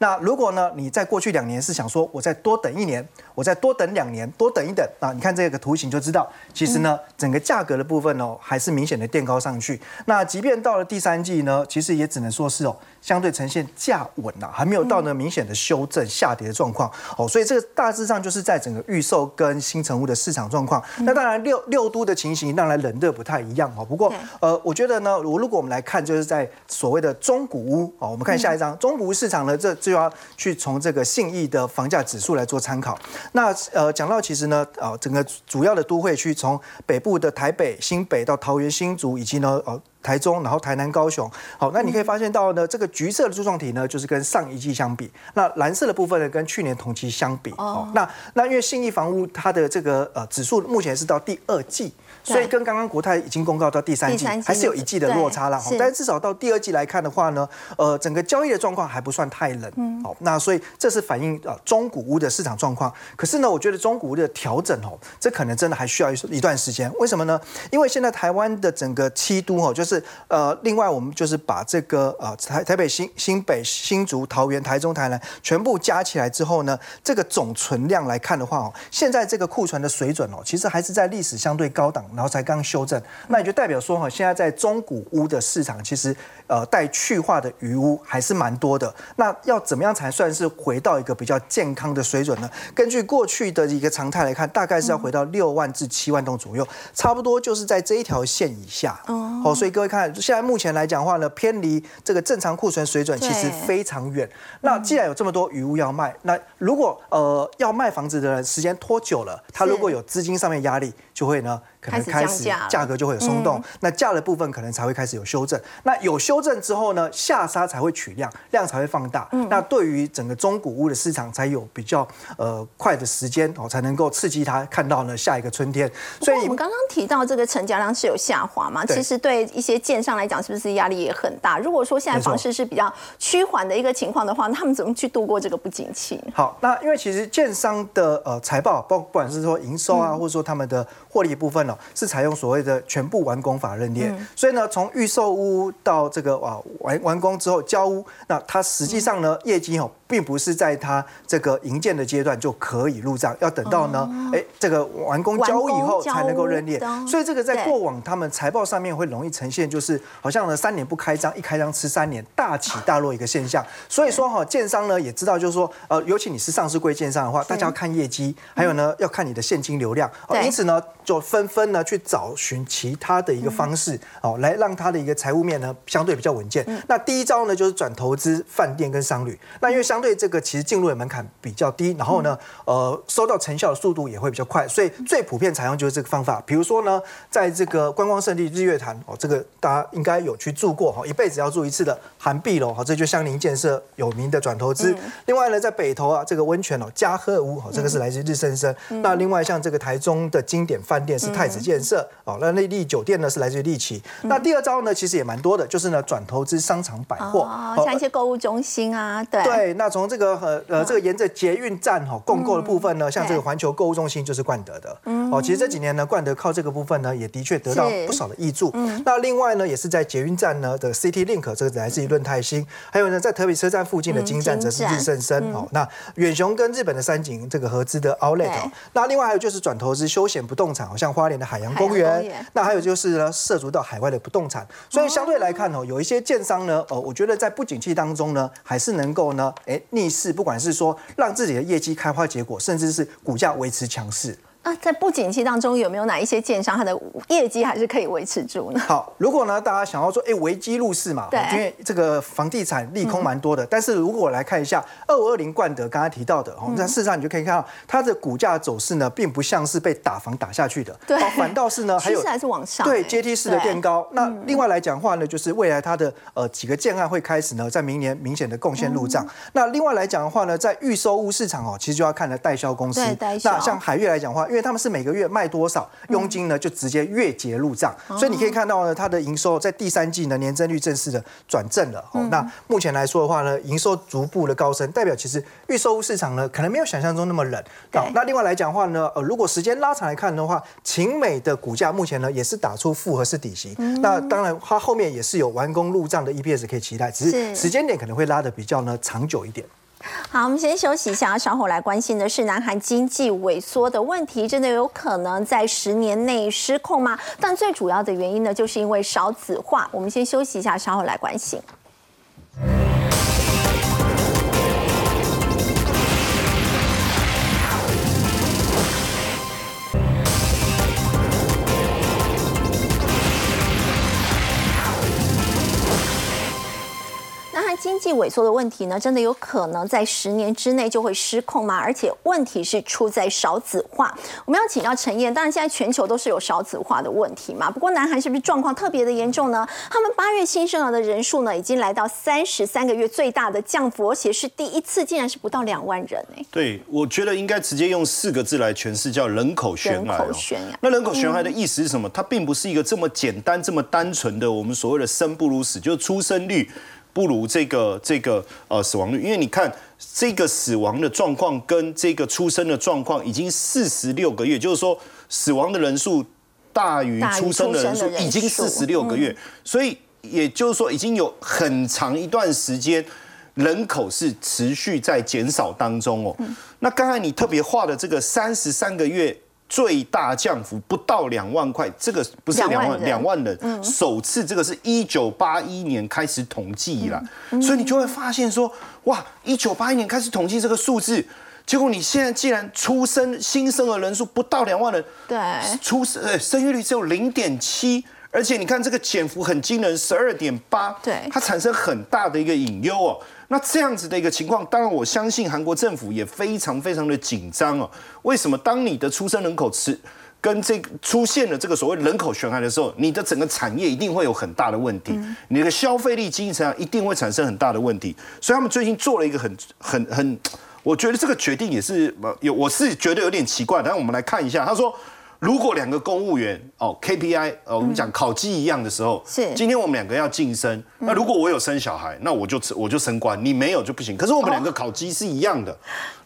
那如果呢？你在过去两年是想说，我再多等一年，我再多等两年，多等一等啊？你看这个图形就知道，其实呢，整个价格的部分哦，还是明显的垫高上去。那即便到了第三季呢，其实也只能说是哦。相对呈现价稳呐，还没有到呢明显的修正下跌的状况哦，所以这个大致上就是在整个预售跟新成屋的市场状况。那当然六六都的情形当然冷热不太一样哦。不过呃，我觉得呢，我如果我们来看，就是在所谓的中古屋哦，我们看下一张中古屋市场呢，这就要去从这个信义的房价指数来做参考。那呃，讲到其实呢，呃，整个主要的都会区，从北部的台北、新北到桃园、新竹，以及呢呃。台中，然后台南、高雄，好，那你可以发现到呢，这个橘色的柱状体呢，就是跟上一季相比；那蓝色的部分呢，跟去年同期相比。哦，那那因为信义房屋它的这个呃指数目前是到第二季。所以跟刚刚国泰已经公告到第三季，还是有一季的落差啦。但是至少到第二季来看的话呢，呃，整个交易的状况还不算太冷。好，那所以这是反映呃中古屋的市场状况。可是呢，我觉得中古屋的调整哦，这可能真的还需要一一段时间。为什么呢？因为现在台湾的整个七都哦，就是就是呃，另外我们就是把这个呃台台北新新北新竹桃园台中台南全部加起来之后呢，这个总存量来看的话哦，现在这个库存的水准哦，其实还是在历史相对高档，然后才刚修正，那也就代表说哈，现在在中古屋的市场其实呃带去化的余屋还是蛮多的。那要怎么样才算是回到一个比较健康的水准呢？根据过去的一个常态来看，大概是要回到六万至七万栋左右，差不多就是在这一条线以下。哦，所以各位看，现在目前来讲话呢，偏离这个正常库存水准其实非常远。那既然有这么多余屋要卖，那如果呃要卖房子的人时间拖久了，他如果有资金上面压力，就会呢。可能开始价格就会有松动，那价的部分可能才会开始有修正。那有修正之后呢，下杀才会取量，量才会放大。那对于整个中古屋的市场才有比较呃快的时间哦，才能够刺激它看到呢下一个春天。所以我们刚刚提到这个成交量是有下滑嘛？其实对一些建商来讲，是不是压力也很大？如果说现在房市是比较趋缓的一个情况的话，那他们怎么去度过这个不景气？好，那因为其实建商的呃财报，包不管是说营收啊，或者说他们的获利部分呢。是采用所谓的全部完工法认列，所以呢，从预售屋到这个啊完完工之后交屋，那它实际上呢业绩哦。并不是在它这个营建的阶段就可以入账，要等到呢，哎，这个完工交屋以后才能够认列。所以这个在过往他们财报上面会容易呈现，就是好像呢三年不开张，一开张吃三年，大起大落一个现象。所以说哈，建商呢也知道，就是说，呃，尤其你是上市贵建商的话，大家要看业绩，还有呢要看你的现金流量。因此呢，就纷纷呢去找寻其他的一个方式，哦，来让它的一个财务面呢相对比较稳健。那第一招呢就是转投资饭店跟商旅。那因为相对这个其实进入的门槛比较低，然后呢，呃，收到成效的速度也会比较快，所以最普遍采用就是这个方法。比如说呢，在这个观光胜地日月潭哦，这个大家应该有去住过哈，一辈子要住一次的韩碧楼哈，这就相邻建设有名的转投资。另外呢，在北投啊，这个温泉哦，嘉禾屋哦，这个是来自日升生。那另外像这个台中的经典饭店是太子建设哦，那内地酒店呢是来自于利奇。那第二招呢，其实也蛮多的，就是呢转投资商场百货，像一些购物中心啊，对对，那从这个。呃呃，这个沿着捷运站哈共购的部分呢，像这个环球购物中心就是冠德的。哦，其实这几年呢，冠德靠这个部分呢，也的确得到不少的益助。那另外呢，也是在捷运站呢的 City Link，这个来自于润泰新，还有呢，在特别车站附近的金站则是日盛生。哦，那远雄跟日本的三井这个合资的 Outlet。那另外还有就是转投资休闲不动产，好像花莲的海洋公园。那还有就是呢，涉足到海外的不动产。所以相对来看哦，有一些建商呢，哦，我觉得在不景气当中呢，还是能够呢，哎，逆势不管是说让自己的业绩开花结果，甚至是股价维持强势。那在不景气当中，有没有哪一些建商它的业绩还是可以维持住呢？好，如果呢大家想要说，哎，危机入市嘛，对，因为这个房地产利空蛮多的。但是如果我来看一下二五二零冠德刚才提到的，哦，那事实上你就可以看到它的股价走势呢，并不像是被打房打下去的，对，反倒是呢还有还是往上，对，阶梯式的垫高。那另外来讲话呢，就是未来它的呃几个建案会开始呢，在明年明显的贡献入账。那另外来讲的话呢，在预售屋市场哦，其实就要看了代销公司。那像海悦来讲话。因为他们是每个月卖多少佣金呢，就直接月结入账，所以你可以看到呢，它的营收在第三季呢年增率正式的转正了。哦，那目前来说的话呢，营收逐步的高升，代表其实预售屋市场呢可能没有想象中那么冷。好，那另外来讲话呢，呃，如果时间拉长来看的话，晴美的股价目前呢也是打出复合式底型。那当然它后面也是有完工入账的 EPS 可以期待，只是时间点可能会拉的比较呢长久一点。好，我们先休息一下，稍后来关心的是南韩经济萎缩的问题，真的有可能在十年内失控吗？但最主要的原因呢，就是因为少子化。我们先休息一下，稍后来关心。经济萎缩的问题呢，真的有可能在十年之内就会失控吗？而且问题是出在少子化。我们要请教陈燕，当然现在全球都是有少子化的问题嘛。不过南韩是不是状况特别的严重呢？他们八月新生儿的人数呢，已经来到三十三个月最大的降幅，而且是第一次，竟然是不到两万人哎。对，我觉得应该直接用四个字来诠释，叫人口悬崖。人口悬崖。那人口悬崖的意思是什么？它并不是一个这么简单、这么单纯的我们所谓的生不如死，就是出生率。不如这个这个呃死亡率，因为你看这个死亡的状况跟这个出生的状况已经四十六个月，就是说死亡的人数大于出生的人数，已经四十六个月，所以也就是说，已经有很长一段时间人口是持续在减少当中哦。那刚才你特别画的这个三十三个月。最大降幅不到两万块，这个不是两万两万人，首次这个是一九八一年开始统计以来，所以你就会发现说，哇，一九八一年开始统计这个数字，结果你现在既然出生新生儿人数不到两万人，对，出生呃生育率只有零点七，而且你看这个减幅很惊人，十二点八，对，它产生很大的一个隐忧哦。那这样子的一个情况，当然我相信韩国政府也非常非常的紧张哦。为什么？当你的出生人口持跟这个出现了这个所谓人口悬崖的时候，你的整个产业一定会有很大的问题，你的消费力、经济成长一定会产生很大的问题。所以他们最近做了一个很很很，我觉得这个决定也是有，我是觉得有点奇怪。但我们来看一下，他说。如果两个公务员哦 KPI 哦我们讲考绩一样的时候，是今天我们两个要晋升，那如果我有生小孩，那我就我就升官，你没有就不行。可是我们两个考绩是一样的，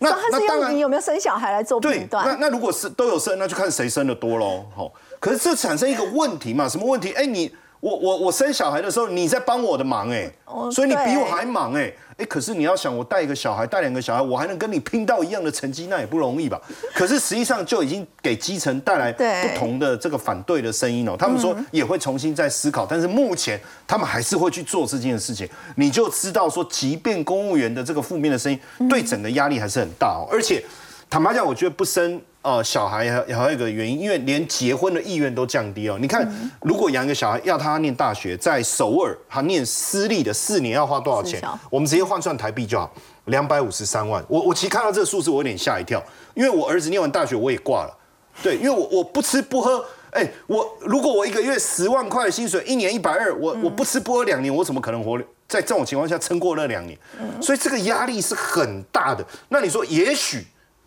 那那当然你有没有生小孩来做判断，那那如果是都有生，那就看谁生的多喽。好，可是这产生一个问题嘛？什么问题？哎，你我我我生小孩的时候，你在帮我的忙哎，所以你比我还忙哎。哎，可是你要想，我带一个小孩，带两个小孩，我还能跟你拼到一样的成绩，那也不容易吧？可是实际上就已经给基层带来不同的这个反对的声音哦。他们说也会重新再思考，但是目前他们还是会去做这件事情。你就知道说，即便公务员的这个负面的声音，对整个压力还是很大哦。而且坦白讲，我觉得不生。呃，小孩还还有一个原因，因为连结婚的意愿都降低哦。你看，如果养一个小孩要他念大学，在首尔他念私立的四年要花多少钱？我们直接换算台币就好，两百五十三万。我我其实看到这个数字，我有点吓一跳，因为我儿子念完大学我也挂了。对，因为我我不吃不喝，哎，我如果我一个月十万块的薪水，一年一百二，我我不吃不喝两年，我怎么可能活在这种情况下撑过那两年？所以这个压力是很大的。那你说，也许？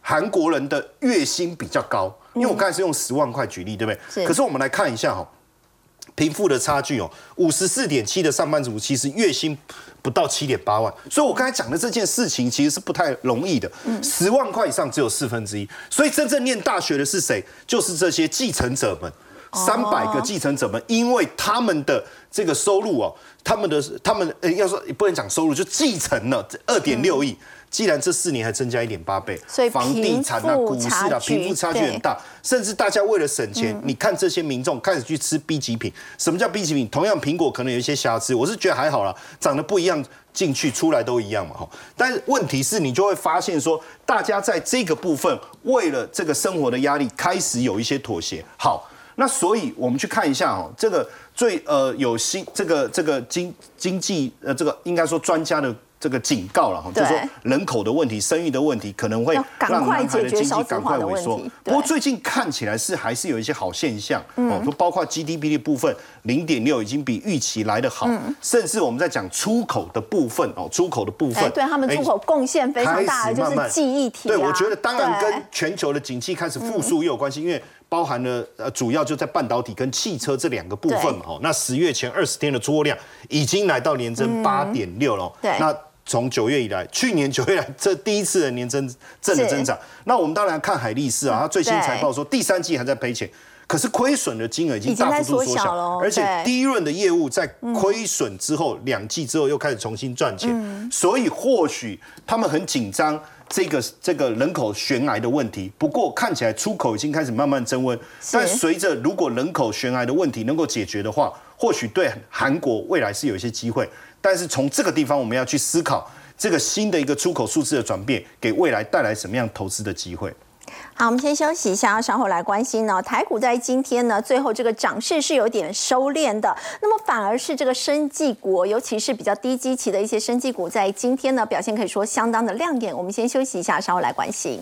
韩国人的月薪比较高，因为我刚才是用十万块举例，对不对？可是我们来看一下哈，贫富的差距哦，五十四点七的上班族其实月薪不到七点八万，所以我刚才讲的这件事情其实是不太容易的。十万块以上只有四分之一，所以真正念大学的是谁？就是这些继承者们，三百个继承者们，因为他们的这个收入哦，他们的他们呃，要说不能讲收入，就继承了二点六亿。既然这四年还增加一点八倍，所以房地产啊、股市啊，贫富差距很大，甚至大家为了省钱，你看这些民众开始去吃 B 级品。什么叫 B 级品？同样苹果可能有一些瑕疵，我是觉得还好啦，长得不一样，进去出来都一样嘛哈。但是问题是你就会发现说，大家在这个部分为了这个生活的压力，开始有一些妥协。好，那所以我们去看一下哦，这个最呃有新这个这个经经济呃这个应该说专家的。这个警告了哈，就是说人口的问题、生育的问题，可能会让南海的经济赶快萎缩。不过最近看起来是还是有一些好现象哦，说包括 GDP 的部分零点六已经比预期来得好，甚至我们在讲出口的部分哦，出口的部分对他们出口贡献非常大，就是记忆体。对，我觉得当然跟全球的景气开始复苏也有关系，因为包含了呃主要就在半导体跟汽车这两个部分嘛。哦，那十月前二十天的出货量已经来到年增八点六了。对，那。从九月以来，去年九月来这第一次的年增正的增长。那我们当然看海力士啊，它最新财报说第三季还在赔钱，可是亏损的金额已经大幅度缩小了，而且第一轮的业务在亏损之后，两季之后又开始重新赚钱，所以或许他们很紧张这个这个人口悬崖的问题。不过看起来出口已经开始慢慢增温，但随着如果人口悬崖的问题能够解决的话，或许对韩国未来是有一些机会。但是从这个地方，我们要去思考这个新的一个出口数字的转变，给未来带来什么样投资的机会？好，我们先休息一下，稍后来关心呢。台股在今天呢，最后这个涨势是有点收敛的，那么反而是这个生技股，尤其是比较低基期的一些生技股，在今天呢表现可以说相当的亮眼。我们先休息一下，稍后来关心。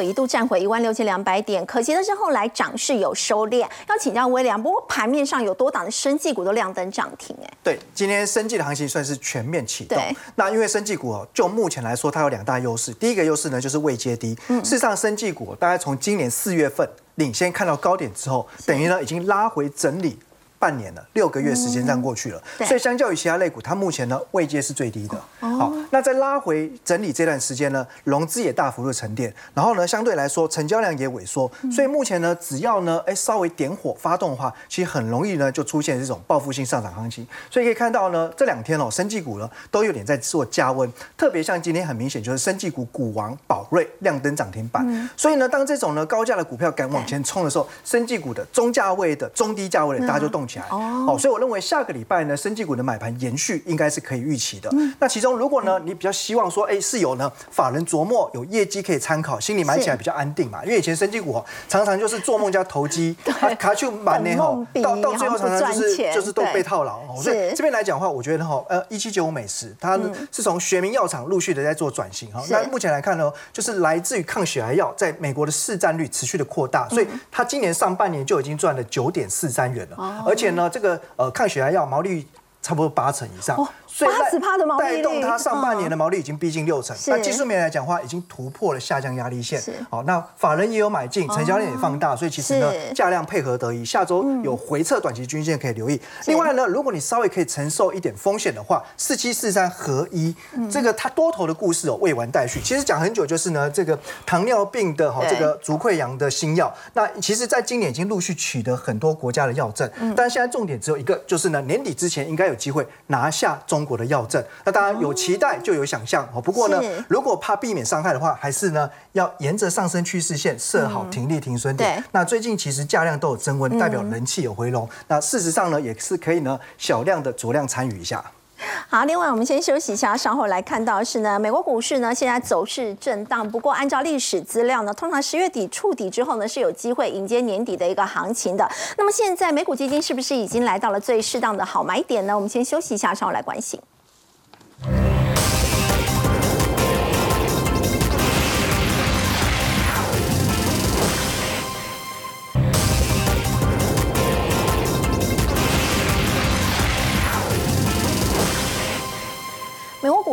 有一度。度站回一万六千两百点，可惜的是后来涨势有收敛。要请教威廉，不过盘面上有多档的生技股都亮灯涨停，哎，对，今天生技的行情算是全面启动。那因为生技股哦，就目前来说，它有两大优势。第一个优势呢，就是未接低。事实上，生技股大概从今年四月份领先看到高点之后，等于呢已经拉回整理。半年了，六个月时间这样过去了，所以相较于其他类股，它目前呢位阶是最低的。好，那在拉回整理这段时间呢，融资也大幅度沉淀，然后呢相对来说成交量也萎缩，所以目前呢只要呢哎稍微点火发动的话，其实很容易呢就出现这种报复性上涨行情。所以可以看到呢这两天哦，生技股呢都有点在做加温，特别像今天很明显就是生技股股王宝瑞亮灯涨停板。所以呢当这种呢高价的股票敢往前冲的时候，生技股的中价位的、中低价位的大家就动。起来哦，所以我认为下个礼拜呢，生技股的买盘延续应该是可以预期的。那其中如果呢，你比较希望说，哎，是有呢法人琢磨有业绩可以参考，心里买起来比较安定嘛。因为以前生技股常常就是做梦加投机，卡去买呢吼，到到最后常常就是就是都被套牢。所以这边来讲的话，我觉得哈，呃，一七九五美食它是从学名药厂陆续的在做转型哈。那目前来看呢，就是来自于抗血癌药在美国的市占率持续的扩大，所以它今年上半年就已经赚了九点四三元了，而且。而且呢，这个呃抗血癌药毛利差不多八成以上。八十趴的毛利带动它上半年的毛利已经逼近六成。那技术面来讲的话，已经突破了下降压力线。好，那法人也有买进，成交量也放大，所以其实呢，价量配合得宜。下周有回撤短期均线可以留意。另外呢，如果你稍微可以承受一点风险的话，四七四三合一，这个它多头的故事哦未完待续。其实讲很久就是呢，这个糖尿病的哈这个足溃疡的新药，那其实在今年已经陆续取得很多国家的药证，但现在重点只有一个，就是呢年底之前应该有机会拿下中。国的药证，那当然有期待就有想象哦。不过呢，如果怕避免伤害的话，还是呢要沿着上升趋势线设好停利停损点。那最近其实价量都有增温，代表人气有回笼。那事实上呢，也是可以呢小量的酌量参与一下。好，另外我们先休息一下，稍后来看到是呢，美国股市呢现在走势震荡，不过按照历史资料呢，通常十月底触底之后呢是有机会迎接年底的一个行情的。那么现在美股基金是不是已经来到了最适当的好买点呢？我们先休息一下，稍后来关心。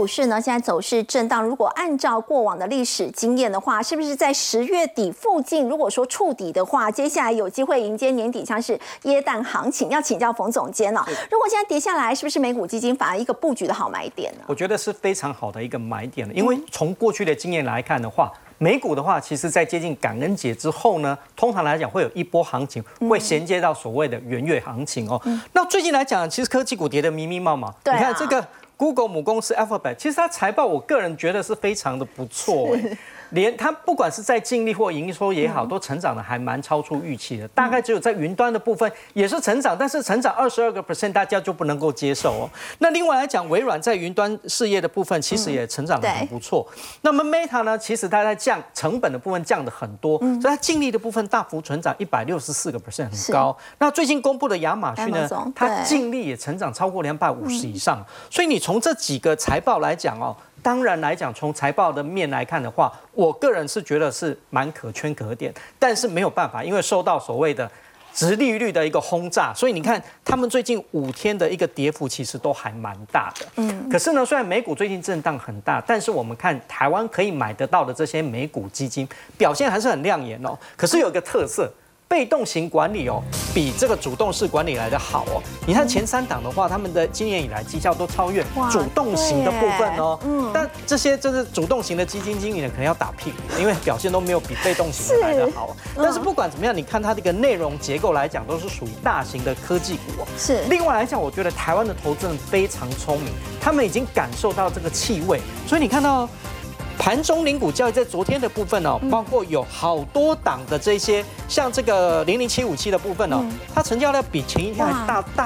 市呢，现在走势震荡。如果按照过往的历史经验的话，是不是在十月底附近，如果说触底的话，接下来有机会迎接年底像是耶诞行情？要请教冯总监了。如果现在跌下来，是不是美股基金反而一个布局的好买点呢？我觉得是非常好的一个买点了，因为从过去的经验来看的话，美股的话，其实在接近感恩节之后呢，通常来讲会有一波行情，会衔接到所谓的元月行情哦。那最近来讲，其实科技股跌得密密麻麻，你看这个。Google 母公司 Alphabet，其实它财报我个人觉得是非常的不错。连它不管是在净利或营收也好，都成长的还蛮超出预期的。大概只有在云端的部分也是成长，但是成长二十二个 percent，大家就不能够接受哦。那另外来讲，微软在云端事业的部分其实也成长的很不错。那么 Meta 呢，其实它在降成本的部分降的很多，所以它净利的部分大幅成长一百六十四个 percent，很高。那最近公布的亚马逊呢，它净利也成长超过两百五十以上。所以你从这几个财报来讲哦。当然来讲，从财报的面来看的话，我个人是觉得是蛮可圈可点，但是没有办法，因为受到所谓的直利率的一个轰炸，所以你看他们最近五天的一个跌幅其实都还蛮大的。嗯，可是呢，虽然美股最近震荡很大，但是我们看台湾可以买得到的这些美股基金表现还是很亮眼哦。可是有一个特色。被动型管理哦，比这个主动式管理来的好哦。你看前三档的话，他们的今年以来绩效都超越主动型的部分哦。嗯。但这些就是主动型的基金经理呢，可能要打屁股，因为表现都没有比被动型的来的好。但是不管怎么样，你看它这个内容结构来讲，都是属于大型的科技股哦。是。另外来讲，我觉得台湾的投资人非常聪明，他们已经感受到这个气味，所以你看到。盘中零股交易在昨天的部分哦，包括有好多档的这些，像这个零零七五七的部分哦，它成交量比前一天还大大